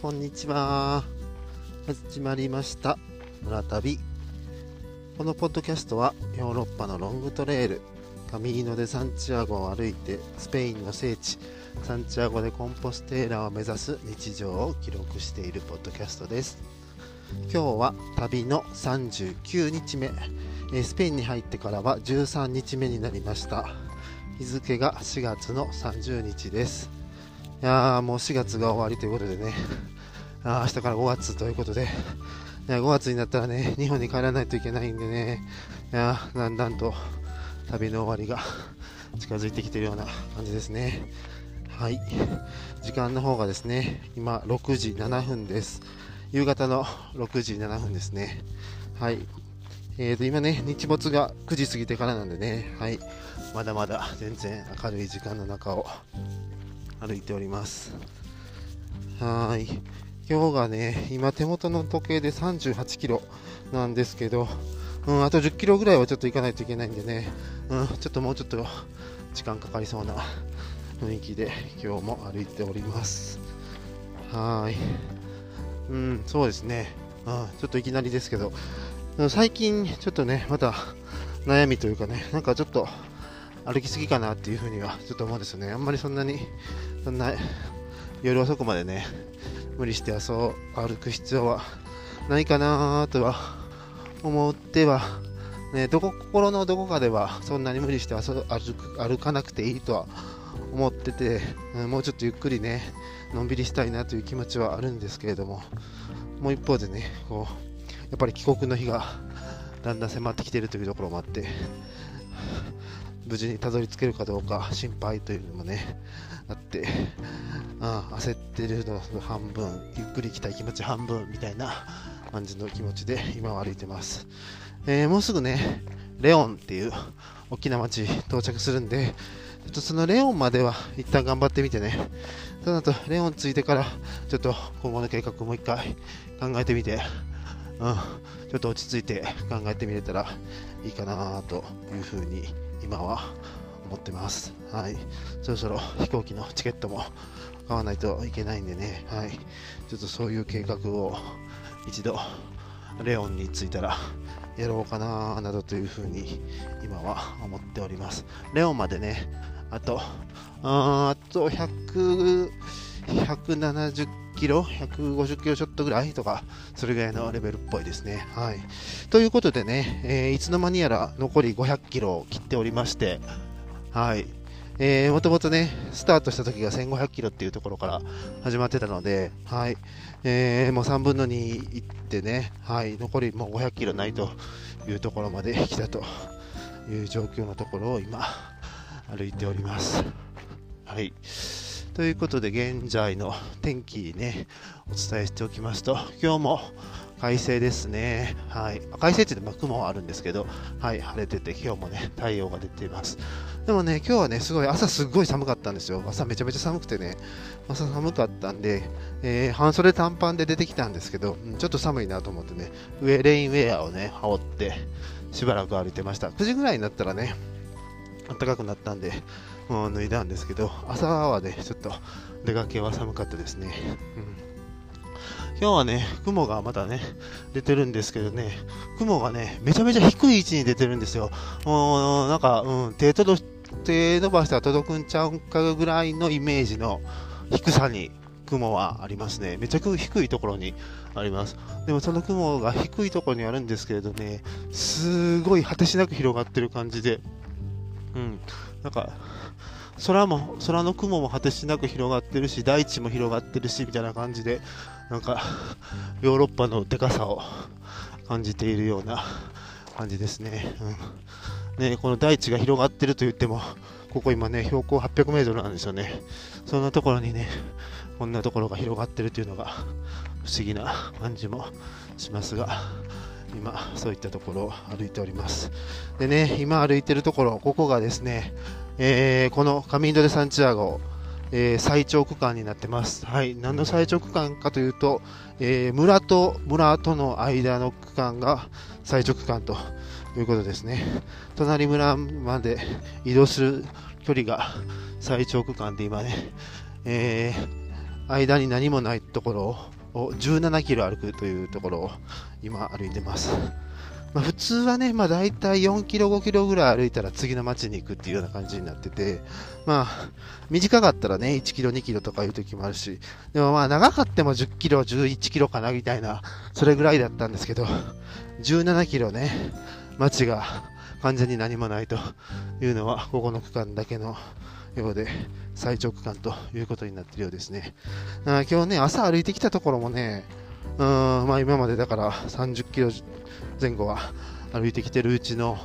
こんにちは。始まりました。村旅。このポッドキャストはヨーロッパのロングトレイル、カミーノ・デ・サンチアゴを歩いてスペインの聖地、サンチアゴ・でコンポステーラを目指す日常を記録しているポッドキャストです。今日は旅の39日目。えスペインに入ってからは13日目になりました。日付が4月の30日です。いやーもう4月が終わりということでね、あ明日から5月ということで、いや5月になったらね、日本に帰らないといけないんでね、いやーだんだんと旅の終わりが近づいてきているような感じですね。はい、時間の方がですね、今6時7分です。夕方の6時7分ですね。はい。えーと、今ね、日没が9時過ぎてからなんでね、はい。まだまだ全然明るい時間の中を歩いております。はい。今日がね、今手元の時計で38キロなんですけど、うん、あと10キロぐらいはちょっと行かないといけないんでね、うん、ちょっともうちょっと時間かかりそうな雰囲気で今日も歩いております。はい。うん、そうですね。うん、ちょっといきなりですけど、最近ちょっとね、また悩みというかね、なんかちょっと歩きすぎかなっていうふうにはちょっと思うんですよね。あんまりそんなに、そんな夜遅くまでね、無理して遊歩く必要はないかなとは思っては、ね、どこ心のどこかではそんなに無理して遊歩く歩かなくていいとは思ってて、もうちょっとゆっくりね、のんびりしたいなという気持ちはあるんですけれども、もう一方でね、こうやっぱり帰国の日がだんだん迫ってきているというところもあって、無事にたどり着けるかどうか心配というのもね、あって、ああ焦ってるの半分、ゆっくり行きたい気持ち半分みたいな感じの気持ちで今は歩いてます。えーもうすぐね、レオンっていう大きな町到着するんで、ちょっとそのレオンまでは一旦頑張ってみてね、その後レオン着いてから、ちょっと今後の計画もう一回考えてみて、うん、ちょっと落ち着いて考えてみれたらいいかなというふうに今は思ってます。はい。そろそろ飛行機のチケットも買わないといけないんでね、はい。ちょっとそういう計画を一度レオンに着いたらやろうかななどというふうに今は思っております。レオンまでね、あと、ああと100、170キロ、150キロちょっとぐらいとか、それぐらいのレベルっぽいですね。はい。ということでね、えーいつの間にやら残り500キロを切っておりまして、はい。えー、もともとね、スタートした時が1500キロっていうところから始まってたので、はい。えーもう3分の2いってね、はい。残りもう500キロないというところまで来たという状況のところを今、歩いております。はい。ということで、現在の天気ね、お伝えしておきますと、今日も快晴ですね。はい。快晴って言って、ま、雲はあるんですけど、はい、晴れてて、今日もね、太陽が出ています。でもね、今日はね、すごい、朝すごい寒かったんですよ。朝めちゃめちゃ寒くてね、朝寒かったんで、えー半袖短パンで出てきたんですけど、ちょっと寒いなと思ってね、上、レインウェアをね、羽織って、しばらく歩いてました。9時ぐらいになったらね、暖かくなったんで、脱いだんですけど、朝はね、ちょっと出かけは寒かったですね。うん今日はね、雲がまだね、出てるんですけどね、雲がね、めちゃめちゃ低い位置に出てるんですよ。もうなんか、うん、手届手伸ばしたら届くんちゃうんかぐらいのイメージの低さに雲はありますね。めちゃく低いところにあります。でもその雲が低いところにあるんですけれどね、すごい果てしなく広がってる感じで、うん、なんか、空も、空の雲も果てしなく広がってるし、大地も広がってるし、みたいな感じで、なんか、ヨーロッパのでかさを感じているような感じですね。うん、ねこの大地が広がってると言っても、ここ今ね、標高800メートルなんですよね。そんなところにね、こんなところが広がってるというのが不思議な感じもしますが、今、そういったところを歩いております。でね、今歩いてるところ、ここがですね、えーこのカミンド・デ・サンチアゴ、えー最長区間になってます。はい、何の最長区間かというと、えー村と村との間の区間が最長区間ということですね。隣村まで移動する距離が最長区間で今ね、えー間に何もないところをを17キロ歩くというところを今歩いてます。まあ、普通はね、まあ、大体4キロ、5キロぐらい歩いたら次の町に行くっていうような感じになってて、まあ、短かったらね、1キロ、2キロとかいう時もあるし、でもまあ、長かっても10キロ、11キロかなみたいな、それぐらいだったんですけど、17キロね、街が完全に何もないというのは、ここの区間だけのようで、最長区間ということになっているようですね。あ今日ね、朝歩いてきたところもね、うんまあ、今までだから30キロ前後は歩いてきてるうちの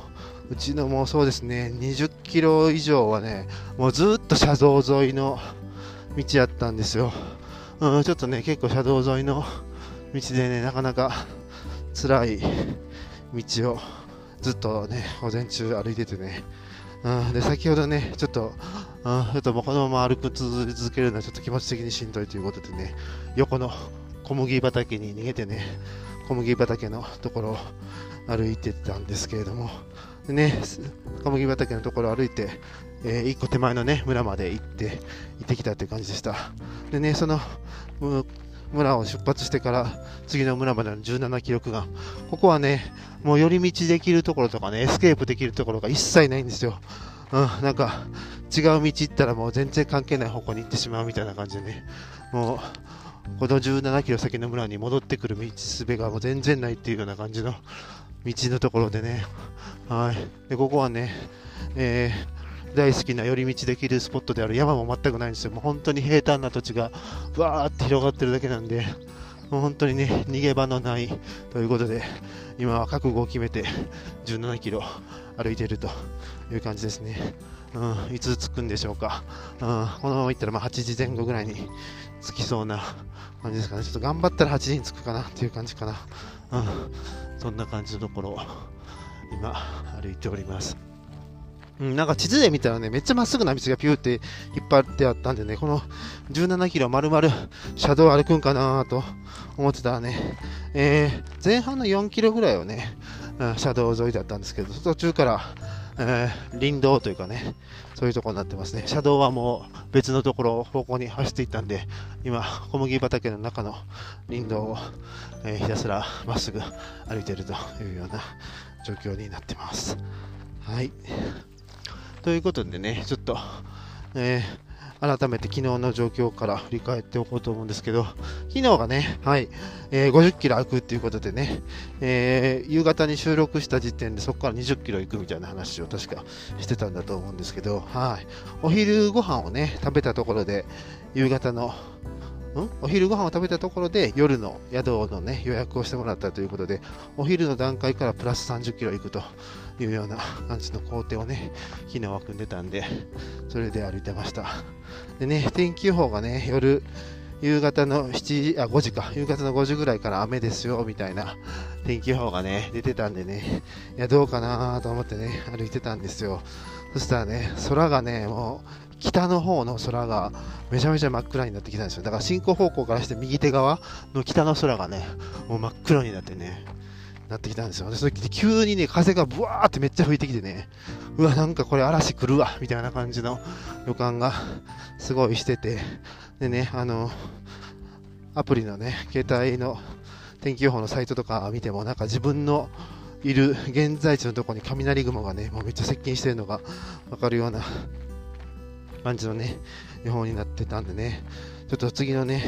うちのもうそうですね20キロ以上はねもうずっと車道沿いの道やったんですよ、うん、ちょっとね結構車道沿いの道でねなかなか辛い道をずっとね午前中歩いててね、うん、で先ほどねちょっと、うん、ちょっともうこのまま歩く続けるのはちょっと気持ち的にしんどいということでね横の小麦畑に逃げてね、小麦畑のところを歩いてたんですけれども、でね、小麦畑のところを歩いて、えー、一個手前のね、村まで行って、行ってきたという感じでした。でね、その、村を出発してから次の村までの17キロ区間、ここはね、もう寄り道できるところとかね、エスケープできるところが一切ないんですよ。うん、なんか違う道行ったらもう全然関係ない方向に行ってしまうみたいな感じでね、もうこの17キロ先の村に戻ってくる道すべがもう全然ないっていうような感じの道のところでね、はい。で、ここはね、えー、大好きな寄り道できるスポットである山も全くないんですよ。もう本当に平坦な土地がわーって広がってるだけなんで、もう本当にね、逃げ場のないということで、今は覚悟を決めて17キロ歩いているという感じですね。うん、いつ着くんでしょうか。うん、このまま行ったらまあ8時前後ぐらいに着きそうな感じですかね。ちょっと頑張ったら8時に着くかなっていう感じかな。うん、そんな感じのところを今歩いております。うん、なんか地図で見たらね、めっちゃまっすぐな道がピューって引っ張ってあったんでね、この17キロ丸々車道歩くんかなと思ってたらね、えー、前半の4キロぐらいをね、うん、車道沿いだったんですけど、途中からえー、林道というかね、そういうところになってますね。車道はもう別のところ、方向に走っていったんで、今、小麦畑の中の林道を、えー、ひたすらまっすぐ歩いているというような状況になってます。はい。ということでね、ちょっと、えー改めて昨日の状況から振り返っておこうと思うんですけど、昨日がね、はい、えー、50キロ歩くっていうことでね、えー、夕方に収録した時点でそこから20キロ行くみたいな話を確かしてたんだと思うんですけど、はい、お昼ご飯をね、食べたところで、夕方のん？お昼ご飯を食べたところで夜の宿の、ね、予約をしてもらったということでお昼の段階からプラス30キロ行くと。いうような感じの工程をね昨日は組んでたんでそれで歩いてましたでね天気予報がね夜夕方の7時、あ、5時か。夕方の5時ぐらいから雨ですよ、みたいな天気予報がね、出てたんでね、いや、どうかなと思ってね、歩いてたんですよ。そしたらね、空がね、もう、北の方の空がめちゃめちゃ真っ暗になってきたんですよ。だから進行方向からして右手側の北の空がね、もう真っ黒になってね、なってきたんですよ。で、それ急にね、風がブワーってめっちゃ吹いてきてね、うわ、なんかこれ嵐来るわ、みたいな感じの予感がすごいしてて、でね、あの、アプリのね、携帯の天気予報のサイトとか見ても、なんか自分のいる現在地のところに雷雲がね、もうめっちゃ接近してるのがわかるような感じのね、予報になってたんでね、ちょっと次のね、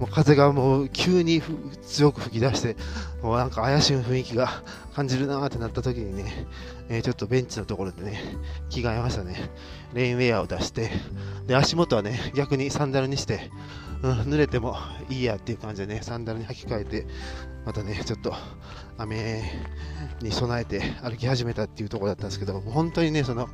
もう風がもう急に強く吹き出して、もうなんか怪しい雰囲気が感じるなーってなった時にね、えー、ちょっとベンチのところでね、着替えましたね。レインウェアを出して、で、足元はね、逆にサンダルにして、うん、濡れてもいいやっていう感じでね、サンダルに履き替えて、またね、ちょっと雨に備えて歩き始めたっていうところだったんですけど、本当にね、その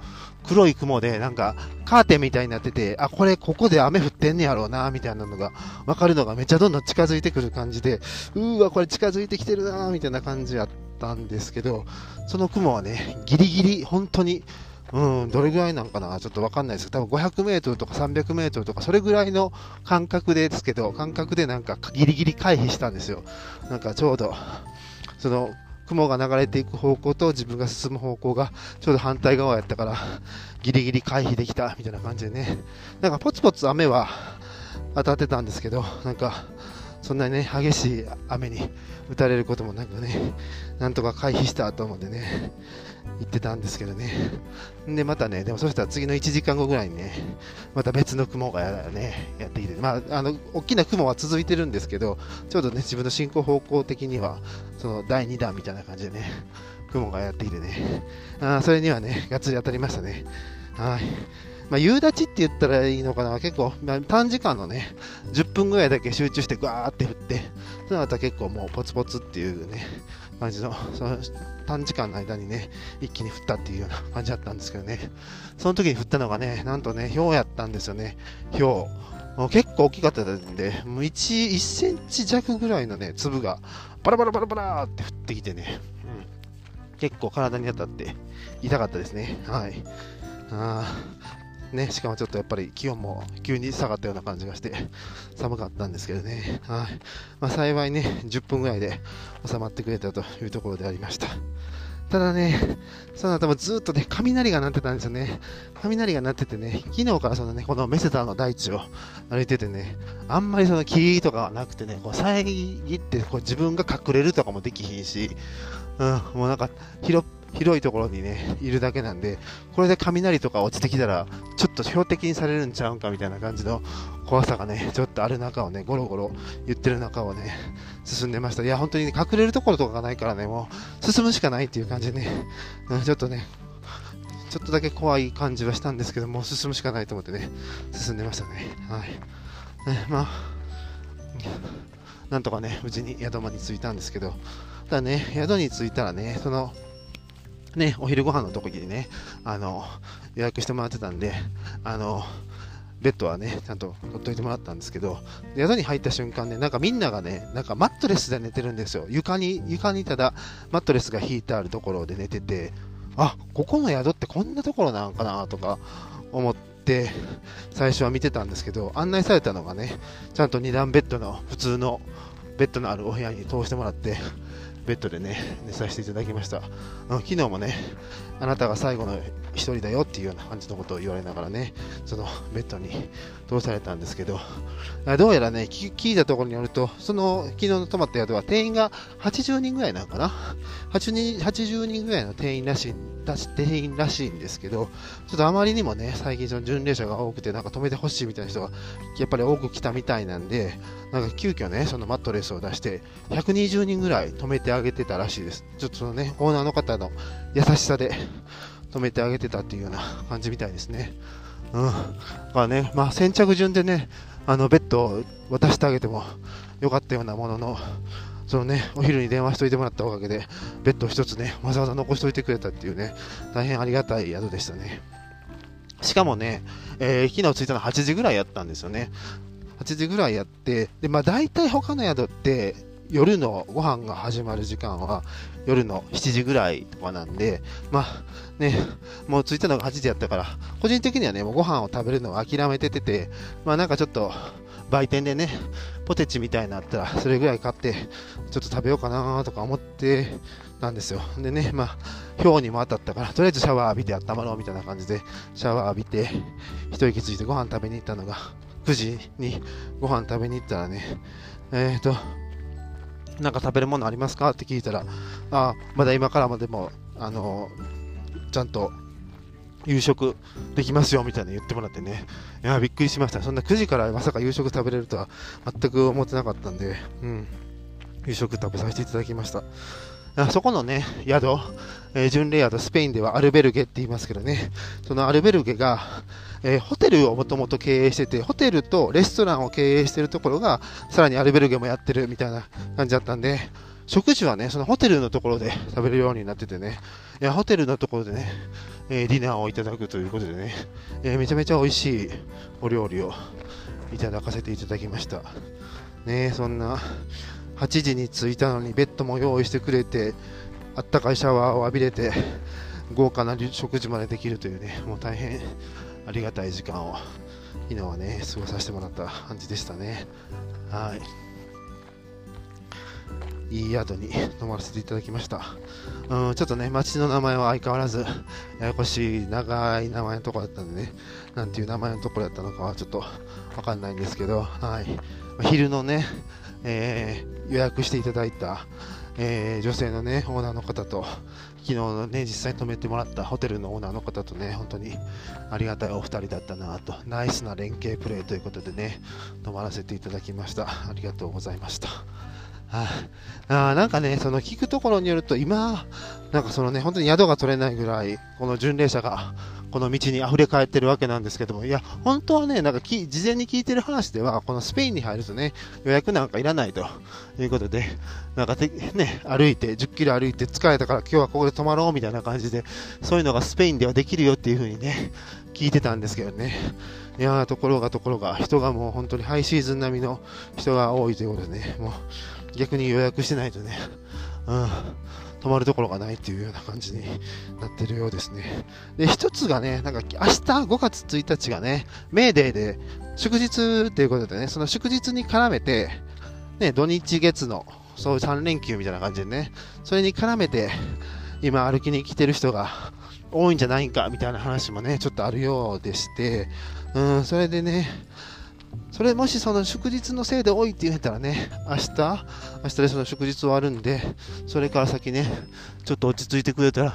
黒い雲でなんかカーテンみたいになってて、あ、これここで雨降ってんねやろうな、みたいなのが分かるのがめっちゃどんどん近づいてくる感じで、うーわ、これ近づいてきてるな、みたいな感じやったんですけど、その雲はね、ギリギリ本当にうん、どれぐらいなんかな？ちょっとわかんないですけど、多分500メートルとか300メートルとか、それぐらいの感覚でですけど、感覚でなんかギリギリ回避したんですよ。なんかちょうど、その、雲が流れていく方向と自分が進む方向がちょうど反対側やったから、ギリギリ回避できたみたいな感じでね。なんかポツポツ雨は当たってたんですけど、なんか、そんなにね、激しい雨に打たれることもなくね、なんとか回避したと思ってね、ってたんですけどね。で、またね、でもそしたら次の1時間後ぐらいにね、また別の雲がや,、ね、やってきて、まあ、あの、大きな雲は続いてるんですけど、ちょうどね、自分の進行方向的には、その第2弾みたいな感じでね、雲がやってきてね、あそれにはね、がっつり当たりましたね。はい。まあ、夕立って言ったらいいのかな、結構、まあ、短時間のね、10分ぐらいだけ集中してガーって降って、その後は結構もうポツポツっていうね、感じの、その短時間の間にね、一気に降ったっていうような感じだったんですけどね、その時に降ったのがね、なんとね、氷やったんですよね、氷。結構大きかったんで、もう 1, 1センチ弱ぐらいのね、粒が、バラバラバラバラって降ってきてね、うん、結構体に当たって痛かったですね。はい。あね、しかもちょっとやっぱり気温も急に下がったような感じがして 寒かったんですけどね、はい。まあ、幸いね10分ぐらいで収まってくれたというところでありました。ただね、その後もずっとね、雷が鳴ってたんですよね。雷が鳴っててね、昨日からそのね、このメセタの大地を歩いててね、あんまりその霧とかはなくてね、こう遮ってこう自分が隠れるとかもできひんし、うん、もうなんか広広いところにね、いるだけなんで、これで雷とか落ちてきたら、ちょっと標的にされるんちゃうんかみたいな感じの怖さがね、ちょっとある中をね、ゴロゴロ言ってる中をね、進んでました。いや、本当に、ね、隠れるところとかがないからね、もう進むしかないっていう感じでね、うん、ちょっとね、ちょっとだけ怖い感じはしたんですけども、進むしかないと思ってね、進んでましたね。はい。ね、まあ、なんとかね、無事に宿間に着いたんですけど、ただね、宿に着いたらね、その、ね、お昼ご飯のとこにね、あの、予約してもらってたんで、あの、ベッドはね、ちゃんと取っといてもらったんですけど、宿に入った瞬間ね、なんかみんながね、なんかマットレスで寝てるんですよ。床に、床にただマットレスが引いてあるところで寝てて、あ、ここの宿ってこんなところなのかなとか思って、最初は見てたんですけど、案内されたのがね、ちゃんと2段ベッドの普通のベッドのあるお部屋に通してもらって、ベッドでね、寝させていただきました。昨日もね、あなたが最後の一人だよっていうような感じのことを言われながらね、その ベッドに通されたんですけど、どうやらね、聞いたところによると、その昨日の泊まった宿は定員が80人ぐらいなのかな？80, 人80人ぐらいの定員らしい、定員らしいんですけど、ちょっとあまりにもね、最近その巡礼者が多くて、なんか止めてほしいみたいな人がやっぱり多く来たみたいなんで、なんか急遽ね、そのマットレスを出して、120人ぐらい止めてあげてたらしいです。ちょっとそのね、オーナーの方の優しさで止めてあげてたっていうような 感じみたいですね。うん。だからね、まあ先着順でね、あのベッドを渡してあげてもよかったようなものの、そのね、お昼に電話しといてもらったおかげで、ベッド一つね、わざわざ残しといてくれたっていうね、大変ありがたい宿でしたね。しかもね、えー、昨日着いたの8時ぐらいやったんですよね。8時ぐらいやって、で、まあ大体他の宿って、夜のご飯が始まる時間は夜の7時ぐらいとかなんで、まあね、もう着いたのが8時やったから、個人的にはね、もうご飯を食べるのを諦めててて、まあなんかちょっと売店でね、ポテチみたいになったら、それぐらい買って、ちょっと食べようかなとか思ってたんですよ。でね、まあ、氷にも当たったから、とりあえずシャワー浴びて温まろうみたいな感じで、シャワー浴びて、一息ついてご飯食べに行ったのが、9時にご飯食べに行ったらね、えっ、ー、と、なんか食べるものありますか？って聞いたら、あまだ今からまでも、あのちゃんと夕食できますよみたいな言ってもらってね、いやびっくりしました。そんな9時からまさか夕食食べれるとは全く思ってなかったんで、うん、夕食食べさせていただきました。あそこのね、宿、えー、巡礼宿、スペインではアルベルゲって言いますけどね、そのアルベルゲが、えー、ホテルをもともと経営してて、ホテルとレストランを経営してるところが、さらにアルベルゲもやってるみたいな感じだったんで、食事はね、そのホテルのところで食べるようになっててね、いや、ホテルのところでね、えー、ディナーをいただくということでね、えめちゃめちゃ美味しいお料理をいただかせていただきました。ねそんな、8時に着いたのにベッドも用意してくれてあったかいシャワーを浴びれて豪華な食事までできるというねもう大変ありがたい時間を昨日はね過ごさせてもらった感じでしたねはいいい宿に泊まらせていただきました。うん、ちょっとね、町の名前は相変わらず、ややこしい長い名前のところだったんでね、なんていう名前のところだったのかはちょっとわかんないんですけど、はい。昼のね、えー、予約していただいた、えー、女性のね、オーナーの方と、昨日のね、実際に泊めてもらったホテルのオーナーの方とね、本当にありがたいお二人だったなと、ナイスな連携プレーということでね、泊まらせていただきました。ありがとうございました。ああなんかね、その聞くところによると、今、なんかそのね、本当に宿が取れないぐらい、この巡礼者がこの道に溢れ返ってるわけなんですけども、いや、本当はね、なんか事前に聞いてる話では、このスペインに入るとね、予約なんかいらないということで、なんかね、歩いて、10キロ歩いて疲れたから今日はここで泊まろうみたいな感じで、そういうのがスペインではできるよっていう風にね、聞いてたんですけどね。いやところがところが、人がもう本当にハイシーズン並みの人が多いということでね、もう、逆に予約してないとね、うん、泊まるところがないっていうような感じになってるようですね。で、一つがね、なんか明日5月1日がね、メーデーで祝日っていうことでね、その祝日に絡めて、ね、土日月の、そういう3連休みたいな感じでね、それに絡めて、今歩きに来てる人が多いんじゃないかみたいな話もね、ちょっとあるようでして、うん、それでね、それもしその祝日のせいで多いって言えたらね、明日、明日でその祝日終わるんで、それから先ね、ちょっと落ち着いてくれたら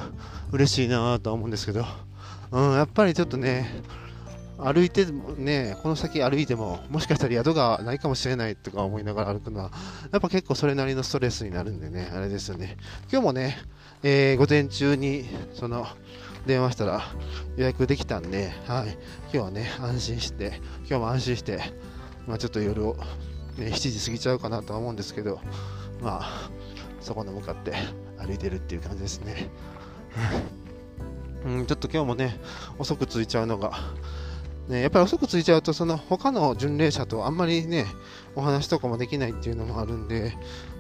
嬉しいなと思うんですけど、うん、やっぱりちょっとね、歩いてもね、この先歩いても、もしかしたら宿がないかもしれないとか思いながら歩くのは、やっぱ結構それなりのストレスになるんでね、あれですよね。今日もね、えー、午前中に、その、電話したら予約できたんで、はい、今日はね、安心して、今日も安心して、まあ、ちょっと夜を、ね、7時過ぎちゃうかなとは思うんですけど、まあ、そこに向かって歩いてるっていう感じですね。うん、ちょっと今日もね、遅く着いちゃうのが、ね、やっぱり遅く着いちゃうと、その他の巡礼者とあんまりね、お話とかもできないっていうのもあるんで、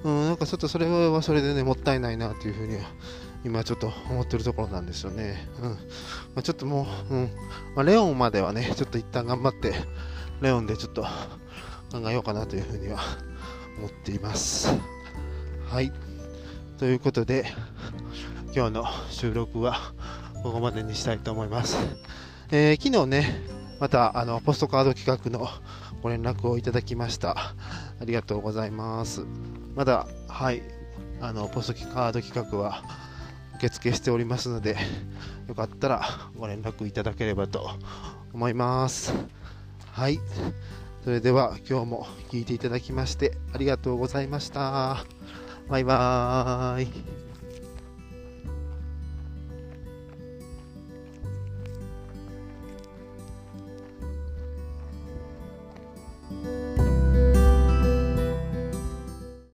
うん、なんかちょっとそれはそれでね、もったいないなっていうふうには今ちょっと思ってるところなんですよね。うん。まあ、ちょっともう、うん。まあ、レオンまではね、ちょっと一旦頑張って、レオンでちょっと考えようかなというふうには思っています。はい。ということで、今日の収録はここまでにしたいと思います。えー、昨日ね、またあのポストカード企画のご連絡をいただきました。ありがとうございます。まだ、はい、あのポストカード企画は受付しておりますので、よかったらご連絡いただければと思います。はい。それでは今日も聴いていただきましてありがとうございました。バイバーイ。